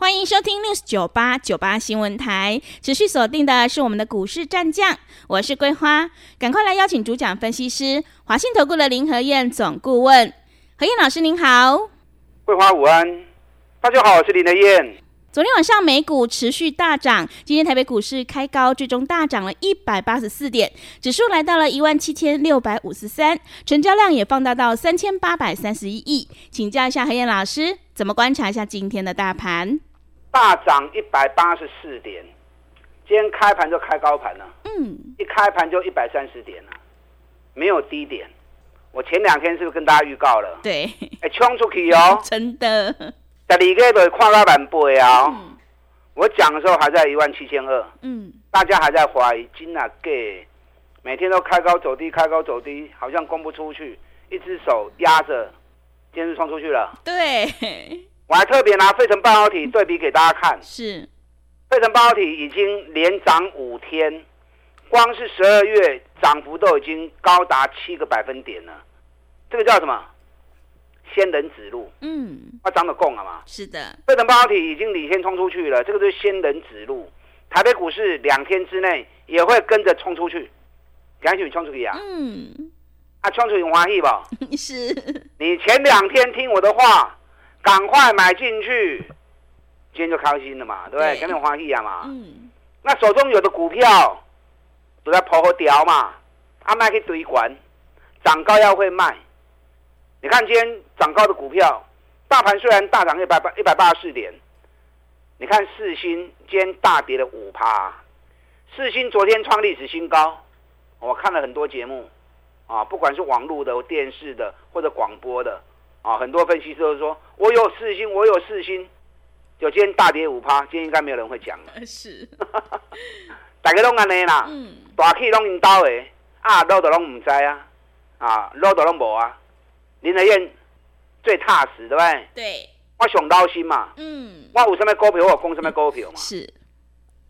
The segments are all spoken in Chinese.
欢迎收听 News 九八九八新闻台，持续锁定的是我们的股市战将，我是桂花，赶快来邀请主讲分析师华信投顾的林和燕总顾问，何燕老师您好，桂花午安。大家好，我是林和燕。昨天晚上美股持续大涨，今天台北股市开高，最终大涨了一百八十四点，指数来到了一万七千六百五十三，成交量也放大到三千八百三十一亿。请教一下何燕老师，怎么观察一下今天的大盘？大涨一百八十四点，今天开盘就开高盘了，嗯，一开盘就一百三十点了，没有低点。我前两天是不是跟大家预告了？对，哎，冲出去哦，真的。在里个都跨到板背啊！我讲的时候还在一万七千二，嗯，大家还在怀疑金啊给，每天都开高走低，开高走低，好像攻不出去，一只手压着，今天是冲出去了。对，我还特别拿费城半导体对比给大家看，是，费城半导体已经连涨五天，光是十二月涨幅都已经高达七个百分点了，这个叫什么？仙人指路，嗯，它涨得够了嘛？是的，费城半导体已经领先冲出去了，这个就是仙人指路。台北股市两天之内也会跟着冲出去，赶紧冲出去啊！嗯，啊，冲出去欢喜吧？是。你前两天听我的话，赶快买进去，今天就开心了嘛，对不对？赶紧欢喜啊嘛。嗯。那手中有的股票都在抛和掉嘛，阿卖去堆管，涨高要会卖。你看今天涨高的股票，大盘虽然大涨一百八一百八十四点，你看四星今天大跌了五趴，四星昨天创历史新高，我看了很多节目，啊，不管是网络的、电视的或者广播的，啊，很多分析师都说我有四星，我有四星，就今天大跌五趴，今天应该没有人会讲了。是，大家拢安尼啦，嗯，大气拢领导的，啊，漏的拢唔知啊，啊，漏的拢无啊。林德燕最踏实，对不对？对，我上高薪嘛。嗯，我有什么股票，我供什么股票嘛。是，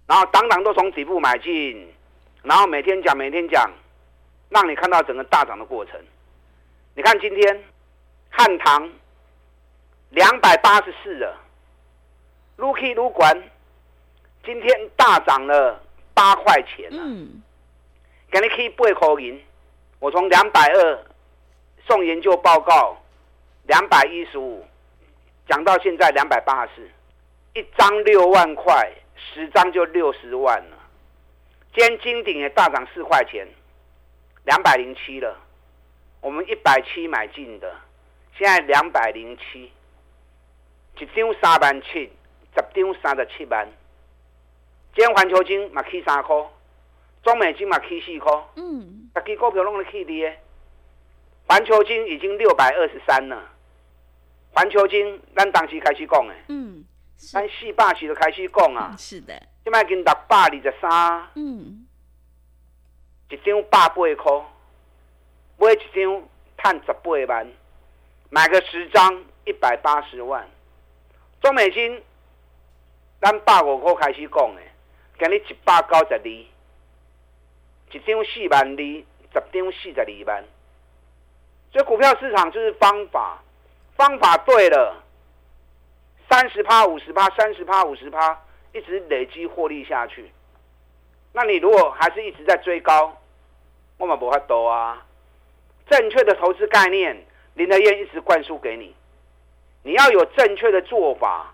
然后当当都从底部买进，然后每天讲，每天讲，让你看到整个大涨的过程。你看今天汉唐两百八十四了，撸去撸管，今天大涨了八块钱。嗯，给你可以八块银，我从两百二。送研究报告，两百一十五，讲到现在两百八十四，一张六万块，十张就六十万了。今天金鼎也大涨四块钱，两百零七了。我们一百七买进的，现在两百零七，一张三万七，十张三十七万。今天环球金嘛起三块，中美金嘛起四块，嗯，大支股票拢咧起跌。环球金已经六百二十三了，环球金咱当时开始讲诶，嗯，咱四百时就开始讲啊，是的，现在已经六百二十三，嗯，一张百八块，买一张赚十八万，买个十张一百八十万，中美金咱百五块开始讲诶，今日一百九十二，一张四万二，十张四十二万。所以股票市场就是方法，方法对了，三十趴、五十趴、三十趴、五十趴，一直累积获利下去。那你如果还是一直在追高，我们不会多啊。正确的投资概念，林德燕一直灌输给你。你要有正确的做法，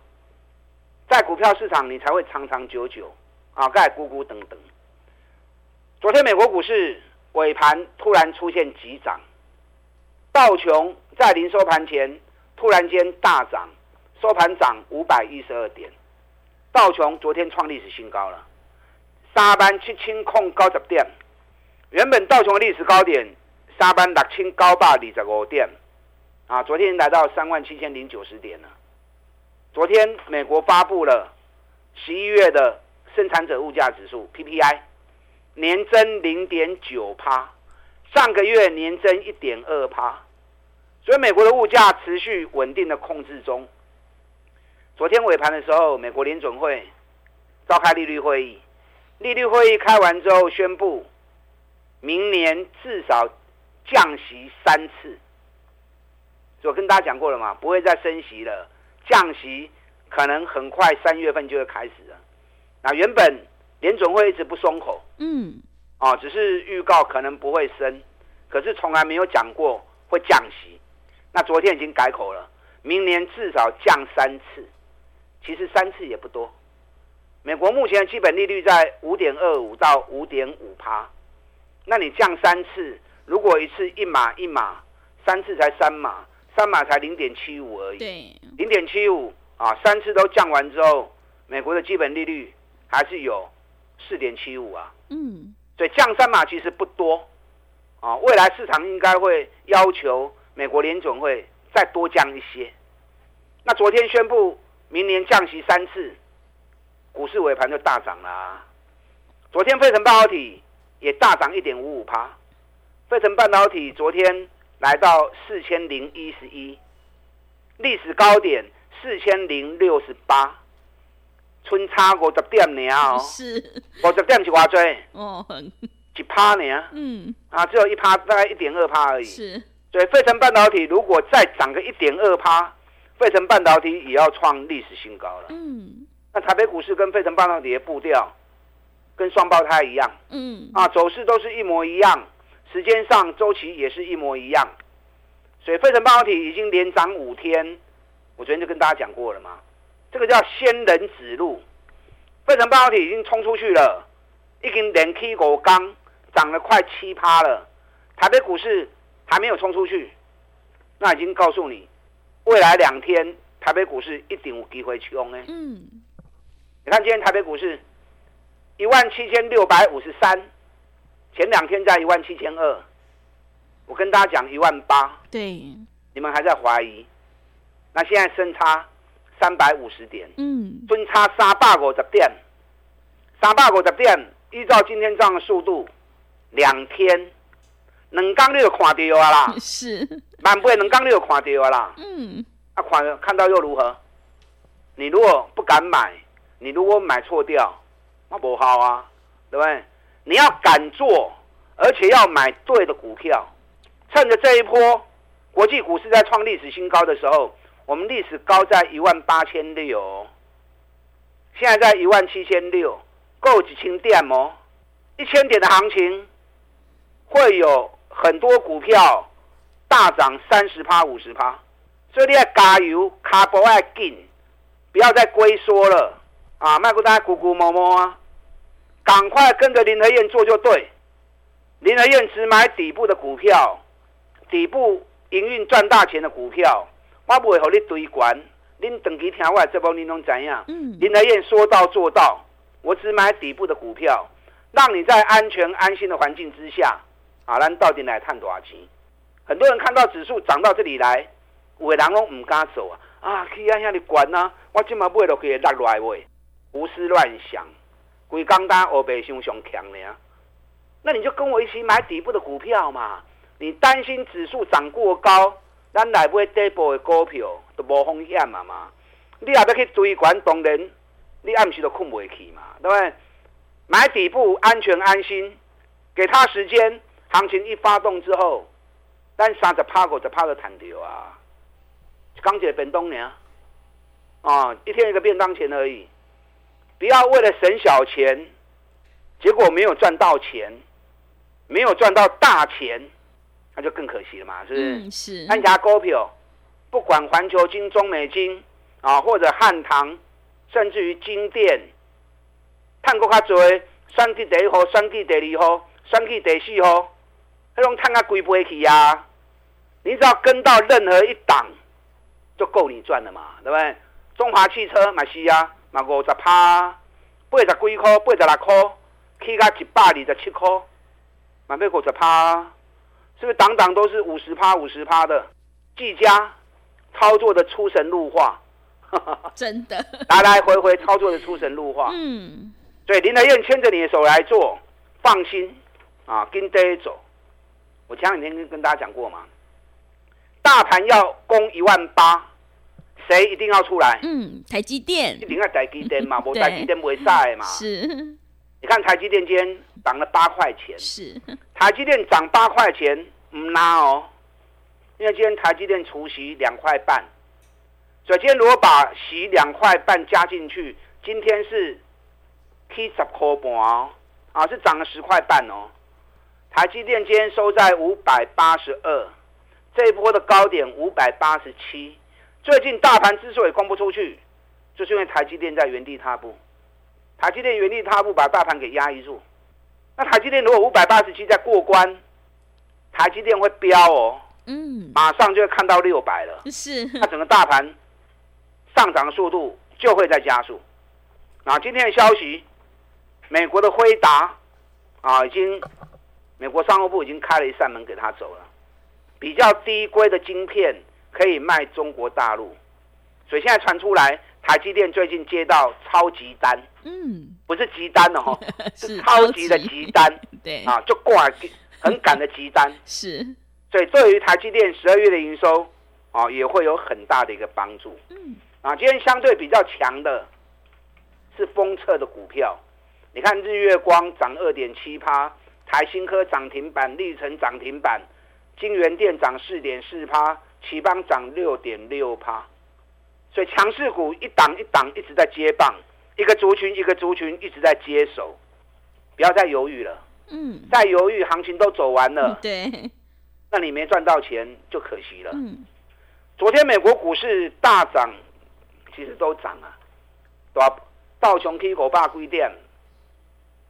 在股票市场你才会长长久久啊，盖咕咕等等。昨天美国股市尾盘突然出现急涨。道琼在临收盘前突然间大涨，收盘涨五百一十二点。道琼昨天创历史新高了，三万七千空高十点。原本道琼的历史高点三万六千九百二十五点，啊，昨天来到三万七千零九十点了。昨天美国发布了十一月的生产者物价指数 PPI，年增零点九趴，上个月年增一点二趴，所以美国的物价持续稳定的控制中。昨天尾盘的时候，美国联准会召开利率会议，利率会议开完之后宣布，明年至少降息三次。我跟大家讲过了嘛，不会再升息了，降息可能很快三月份就会开始了。那原本联准会一直不松口，嗯，啊，只是预告可能不会升，可是从来没有讲过会降息。那昨天已经改口了，明年至少降三次。其实三次也不多，美国目前的基本利率在五点二五到五点五趴，那你降三次，如果一次一码一码，三次才三码，三码才零点七五而已。对，零点七五啊，三次都降完之后，美国的基本利率还是有四点七五啊。嗯，所以降三码其实不多啊，未来市场应该会要求美国联总会再多降一些。那昨天宣布。明年降息三次，股市尾盘就大涨了。昨天费城半导体也大涨一点五五趴，费城半导体昨天来到四千零一十一，历史高点四千零六十八，春差五十点呢哦，是五十点是多少？哦，一趴呢？嗯，啊，只有一趴，大概一点二趴而已。是，所以费城半导体如果再涨个一点二趴。费城半导体也要创历史新高了。嗯，那台北股市跟费城半导体的步调跟双胞胎一样。嗯，啊，走势都是一模一样，时间上周期也是一模一样。所以费城半导体已经连涨五天，我昨天就跟大家讲过了嘛，这个叫仙人指路。费城半导体已经冲出去了，已经连 K 五刚涨了快七趴了。台北股市还没有冲出去，那已经告诉你。未来两天，台北股市一定有机会冲呢。嗯，你看今天台北股市一万七千六百五十三，前两天在一万七千二，我跟大家讲一万八，对，你们还在怀疑，那现在升差三百五十点，嗯，分差三百五十点，三百五十点，依照今天这样的速度，两天。两刚你就看到啊啦，是万倍两刚你就看到啊啦。嗯，啊看看到又如何？你如果不敢买，你如果买错掉，那不好啊，对不对？你要敢做，而且要买对的股票。趁着这一波国际股市在创历史新高的时候，我们历史高在一万八千六，现在在一万七千六，够几千点哦？一千点的行情会有。很多股票大涨三十趴、五十趴，所以你要加油，卡不要紧，不要再龟缩了啊！卖股大家咕咕摸摸啊，赶快跟着林和燕做就对。林和燕只买底部的股票，底部营运赚大钱的股票，我不会和你堆管。您等几天我这波你能怎样？嗯，林和燕说到做到，我只买底部的股票，让你在安全安心的环境之下。啊，咱到底来赚多少钱？很多人看到指数涨到这里来，有的人都唔敢走啊！啊，去啊，遐里管啊，我今嘛买落去落来喂，胡思乱想，鬼刚刚欧北熊熊强了呀！那你就跟我一起买底部的股票嘛。你担心指数涨过高，咱来买底部的股票都无风险嘛嘛。你也要去追管，当然你暗时都困不去嘛，对不对？买底部安全安心，给他时间。行情一发动之后，咱三十趴过就趴个弹掉啊！刚解本东年啊，一天一个便当钱而已，不要为了省小钱，结果没有赚到钱，没有赚到大钱，那就更可惜了嘛，是不是？嗯、是。安家股票，不管环球金、中美金啊，或者汉唐，甚至于金店，探过卡多，选去第一号，选去第二号，选去第四号。迄种看它贵不贵呀？你只要跟到任何一档，就够你赚了嘛，对不对？中华汽车嘛是啊，嘛五十趴，八十几块，八十六块，起到一百二十七块，嘛要五十趴，是不是？档档都是五十趴、五十趴的，技嘉操作的出神入化，真的，来来回回操作的出神入化。嗯，对，林德燕牵着你的手来做。放心啊，跟着走。我前两天跟跟大家讲过嘛，大盘要攻一万八，谁一定要出来？嗯，台积电一定要台积电嘛，无台积电不会晒嘛。是，你看台积电今天涨了八块钱，是台积电涨八块钱，唔拉哦，因为今天台积电除息两块半。所以今天如果把息两块半加进去，今天是七十块半哦，啊，是涨了十块半哦。台积电今天收在五百八十二，这一波的高点五百八十七。最近大盘之所以攻不出去，就是因为台积电在原地踏步。台积电原地踏步，把大盘给压抑住。那台积电如果五百八十七再过关，台积电会飙哦，嗯，马上就会看到六百了。是，那整个大盘。上涨的速度就会在加速。啊，今天的消息，美国的辉达啊，已经美国商务部已经开了一扇门给他走了，比较低规的晶片可以卖中国大陆。所以现在传出来，台积电最近接到超级单，嗯，不是急单哦，是超级的急单，对，啊，就挂很赶的急单，是。所以对于台积电十二月的营收啊，也会有很大的一个帮助，嗯。啊，今天相对比较强的是封测的股票，你看日月光涨二点七趴，台新科涨停板，力成涨停板，金元电涨四点四趴，頎邦涨六点六趴，所以强势股一档一档一直在接棒，一个族群一个族群一直在接手，不要再犹豫了，嗯，再犹豫行情都走完了，对，那你没赚到钱就可惜了，嗯，昨天美国股市大涨。其实都涨啊，对吧？道琼去五百几点，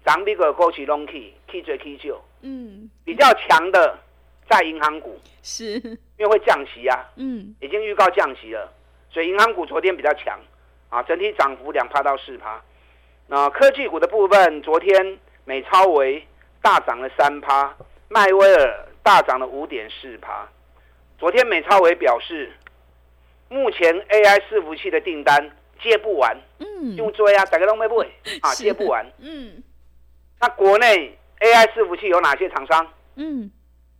涨美国股市拢去，去最去少。嗯，比较强的在银行股，是，因为会降息啊。嗯，已经预告降息了，所以银行股昨天比较强啊，整体涨幅两趴到四趴。那科技股的部分，昨天美超维大涨了三趴，迈威尔大涨了五点四趴。昨天美超维表示。目前 AI 伺服器的订单接不完，嗯，用追啊，大家都没不会 啊，接不完，嗯。那国内 AI 伺服器有哪些厂商？嗯，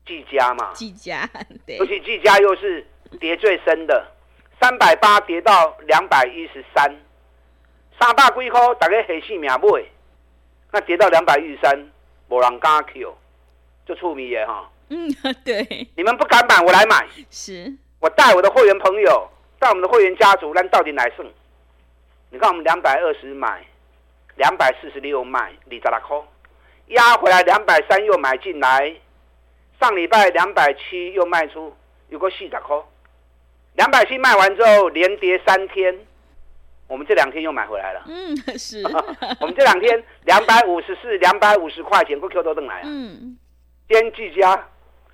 技嘉嘛，技嘉，对，尤其技嘉又是跌最深的，三百八跌到两百一十三，三百几块大家黑性命买，那跌到两百一十三，无人敢 Q，就出名耶哈。嗯，对，你们不敢买，我来买，是我带我的会员朋友。带我们的会员家族，那到底哪胜？你看我们两百二十买，两百四十六卖，二十六块，压回来两百三又买进来，上礼拜两百七又卖出，有个四十块，两百七卖完之后连跌三天，我们这两天又买回来了。嗯，是。我们这两天两百五十四、两百五十块钱，过 Q 都登来啊。嗯。今天技嘉。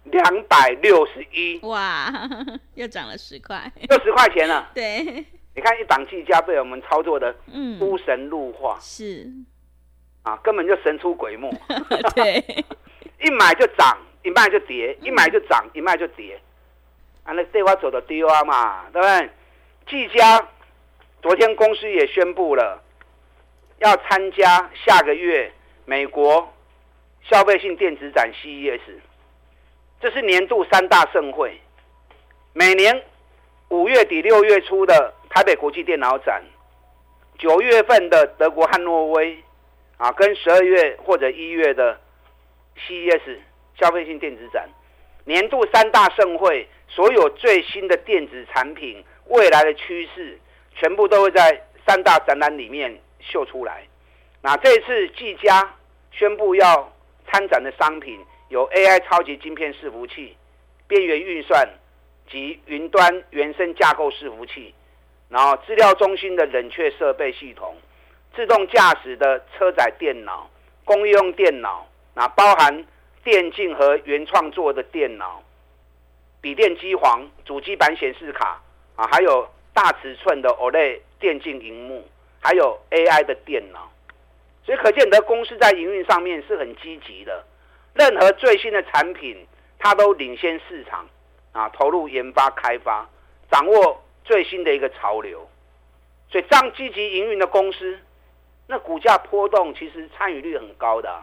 两百六十一，哇，又涨了十块，又十块钱了。对，你看一档技嘉被我们操作的，嗯，出神入化，是，啊，根本就神出鬼没。对，一买就涨，一卖就跌，一买就涨，一卖就跌，啊，那对我走的丢啊嘛，对不对？技嘉昨天公司也宣布了，要参加下个月美国消费性电子展 CES。这是年度三大盛会，每年五月底六月初的台北国际电脑展，九月份的德国汉诺威，啊，跟十二月或者一月的 CES 消费性电子展，年度三大盛会，所有最新的电子产品、未来的趋势，全部都会在三大展览里面秀出来。那这次技嘉宣布要参展的商品。有 AI 超级晶片伺服器、边缘运算及云端原生架构伺服器，然后资料中心的冷却设备系统、自动驾驶的车载电脑、工业用电脑，那包含电竞和原创作的电脑、笔电机皇、主机板显示卡啊，还有大尺寸的 OLED 电竞荧幕，还有 AI 的电脑，所以可见得公司在营运上面是很积极的。任何最新的产品，它都领先市场，啊，投入研发开发，掌握最新的一个潮流，所以这样积极营运的公司，那股价波动其实参与率很高的，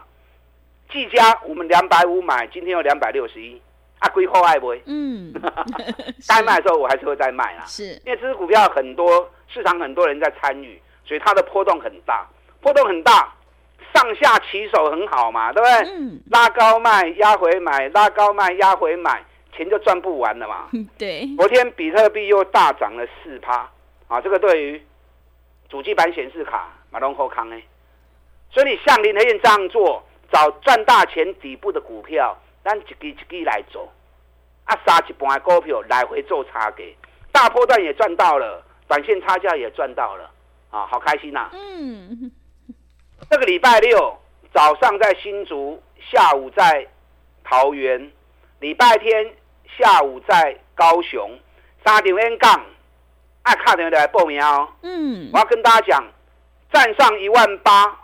技嘉我们两百五买，今天有两百六十一，啊，归后爱不会？嗯，该卖的时候我还是会再卖啦。是，因为这支股票很多市场很多人在参与，所以它的波动很大，波动很大，上下起手很好嘛，对不对？嗯。拉高卖，压回买，拉高卖，压回买，钱就赚不完了嘛。对。昨天比特币又大涨了四趴，啊，这个对于主机板显示卡马龙后康呢，所以你像林和燕这样做。找赚大钱底部的股票，咱一支一支来做，啊，杀一半的股票来回做差价，大波段也赚到了，短线差价也赚到了，啊，好开心呐、啊！嗯，这个礼拜六早上在新竹，下午在桃园，礼拜天下午在高雄，三点 N 杠，爱看的来报名哦。嗯，我要跟大家讲，站上一万八。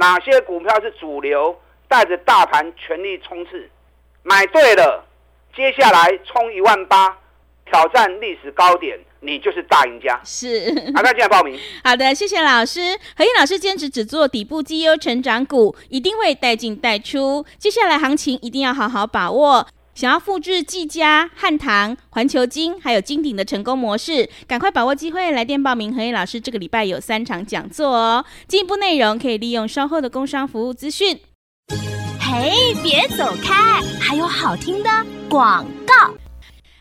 哪些股票是主流，带着大盘全力冲刺，买对了，接下来冲一万八，挑战历史高点，你就是大赢家。是，好，那进来报名。好的，谢谢老师。何燕老师坚持只做底部绩优成长股，一定会带进带出。接下来行情一定要好好把握。想要复制技嘉、汉唐、环球金还有金鼎的成功模式，赶快把握机会来电报名。恒毅老师这个礼拜有三场讲座哦，进一步内容可以利用稍后的工商服务资讯。嘿，别走开，还有好听的广告。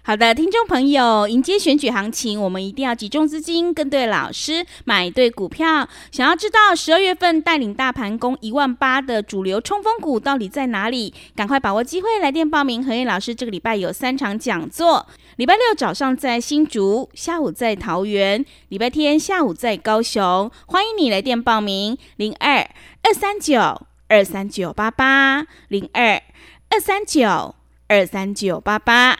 好的，听众朋友，迎接选举行情，我们一定要集中资金，跟对老师，买对股票。想要知道十二月份带领大盘攻一万八的主流冲锋股到底在哪里？赶快把握机会来电报名。何燕老师这个礼拜有三场讲座，礼拜六早上在新竹，下午在桃园，礼拜天下午在高雄。欢迎你来电报名，零二二三九二三九八八，零二二三九二三九八八。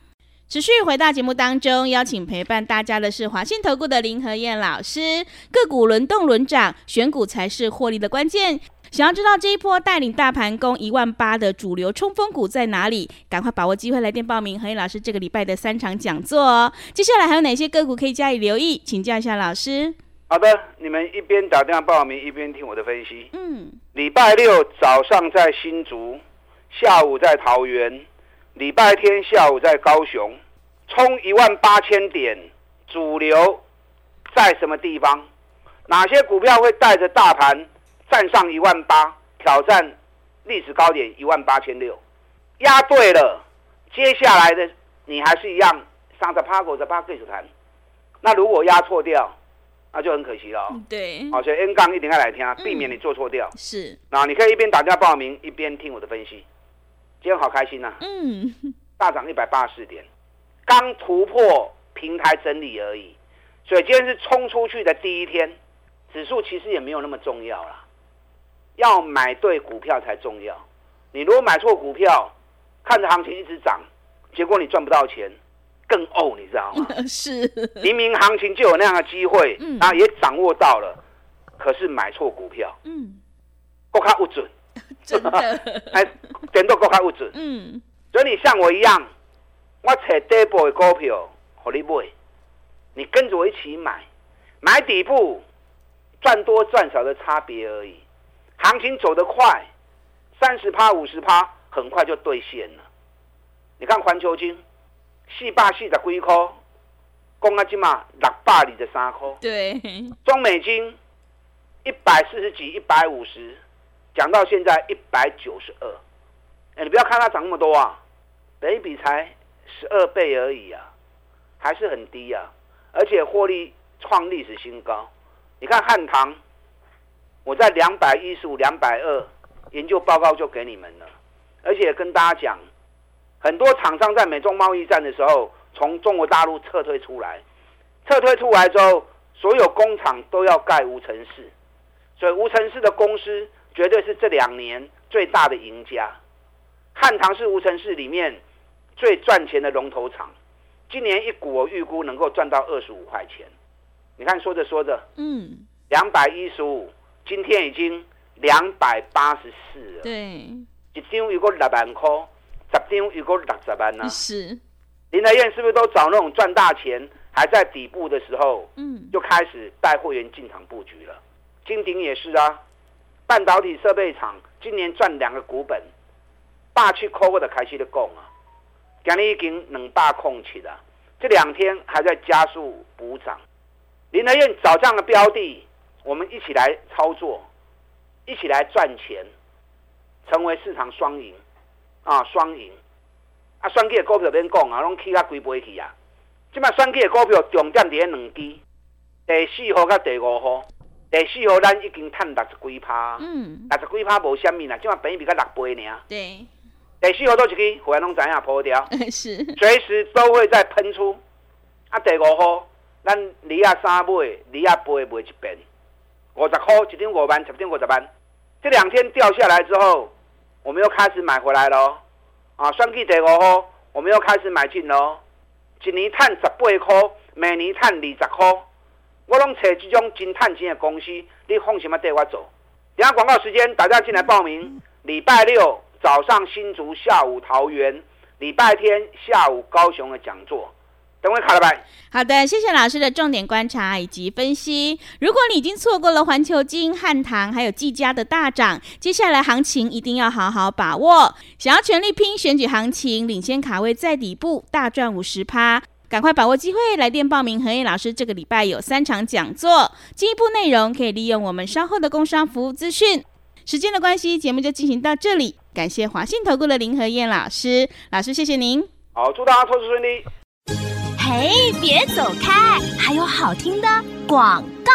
持续回到节目当中，邀请陪伴大家的是华信投顾的林和燕老师。个股轮动轮涨，选股才是获利的关键。想要知道这一波带领大盘攻一万八的主流冲锋股在哪里？赶快把握机会来电报名。和燕老师这个礼拜的三场讲座哦。接下来还有哪些个股可以加以留意？请教一下老师。好的，你们一边打电话报名，一边听我的分析。嗯，礼拜六早上在新竹，下午在桃园，礼拜天下午在高雄，冲一万八千点，主流在什么地方？哪些股票会带着大盘？站上一万八，挑战历史高点一万八千六，压对了，接下来的你还是一样上着趴狗着趴对手谈。那如果压错掉，那就很可惜了。对，好，所以 N 杠一定要来听，避免你做错掉。是，那你可以一边打电话报名，一边听我的分析。今天好开心呐！嗯，大涨一百八十四点，刚突破平台整理而已，所以今天是冲出去的第一天，指数其实也没有那么重要啦。要买对股票才重要。你如果买错股票，看着行情一直涨，结果你赚不到钱，更呕，你知道吗？是，明明行情就有那样的机会，嗯、然后也掌握到了，可是买错股票，嗯，够卡不准，真的，哎，点都够卡不准，嗯，所以你像我一样，我找底部的股票，和你买，你跟着我一起买，买底部，赚多赚少的差别而已。行情走得快，三十趴、五十趴，很快就兑现了。你看环球金，四百四十几块，公阿金嘛六百二十三块。对，中美金一百四十几、一百五十，讲到现在一百九十二。哎，你不要看它涨那么多啊，本一比才十二倍而已啊，还是很低啊，而且获利创历史新高。你看汉唐。我在两百一十五、两百二研究报告就给你们了，而且跟大家讲，很多厂商在美中贸易战的时候从中国大陆撤退出来，撤退出来之后，所有工厂都要盖无尘室，所以无尘室的公司绝对是这两年最大的赢家。汉唐是无尘市里面最赚钱的龙头厂，今年一股我预估能够赚到二十五块钱。你看说着说着，嗯，两百一十五。今天已经两百八十四了。对，一张有个六万块，十张有个六十万呢。是，林和彦是不是都找那种赚大钱还在底部的时候，嗯，就开始带会员进场布局了。金鼎也是啊，半导体设备厂今年赚两个股本，霸去抠的开始的供啊，今日已经两大空起了，这两天还在加速补涨。林和彦找这样的标的，我们一起来操作，一起来赚钱，成为市场双赢啊，双赢。啊，选举的股票边讲啊，拢起啊规倍去啊。即摆选举的股票重点伫两支，第四号甲第五号。第四号咱已经赚六十几趴，嗯，六十几趴无虾米啦，即嘛本益比较六倍尔。对，第四号都一支，会员拢知影破掉，是，随时都会再喷出。啊，第五号，咱二啊三买，二啊八买一遍，五十块一点五万，十点五十万。这两天掉下来之后，我们又开始买回来咯。啊，算计第五号，我们又开始买进咯。一年赚十八块，每年赚二十块。我拢找这种真赚钱的公司，你放心啊带我走。等下广告时间，大家进来报名。礼拜六早上新竹，下午桃园；礼拜天下午高雄的讲座。等会卡了拜。好的，谢谢老师的重点观察以及分析。如果你已经错过了环球金、汉唐还有技嘉的大涨，接下来行情一定要好好把握。想要全力拼选举行情，领先卡位在底部，大赚五十趴。赶快把握机会，来电报名。何燕老师这个礼拜有三场讲座，进一步内容可以利用我们稍后的工商服务资讯。时间的关系，节目就进行到这里。感谢华信投顾的林何燕老师，老师谢谢您。好，祝大家投资顺利。嘿，别走开，还有好听的广告。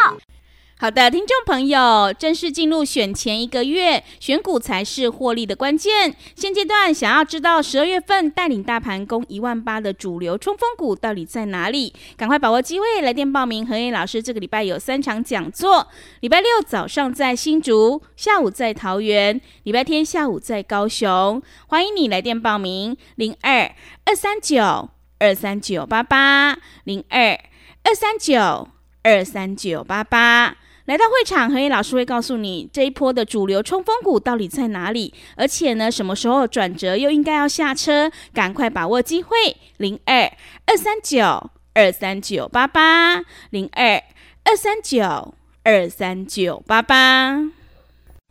好的，听众朋友，正式进入选前一个月，选股才是获利的关键。现阶段想要知道十二月份带领大盘攻一万八的主流冲锋股到底在哪里？赶快把握机会来电报名。和彦老师这个礼拜有三场讲座：礼拜六早上在新竹，下午在桃园，礼拜天下午在高雄。欢迎你来电报名：零二二三九二三九八八零二二三九二三九八八。来到会场，和彦老师会告诉你这一波的主流冲锋股到底在哪里，而且呢，什么时候转折又应该要下车，赶快把握机会。零二二三九二三九八八，零二二三九二三九八八。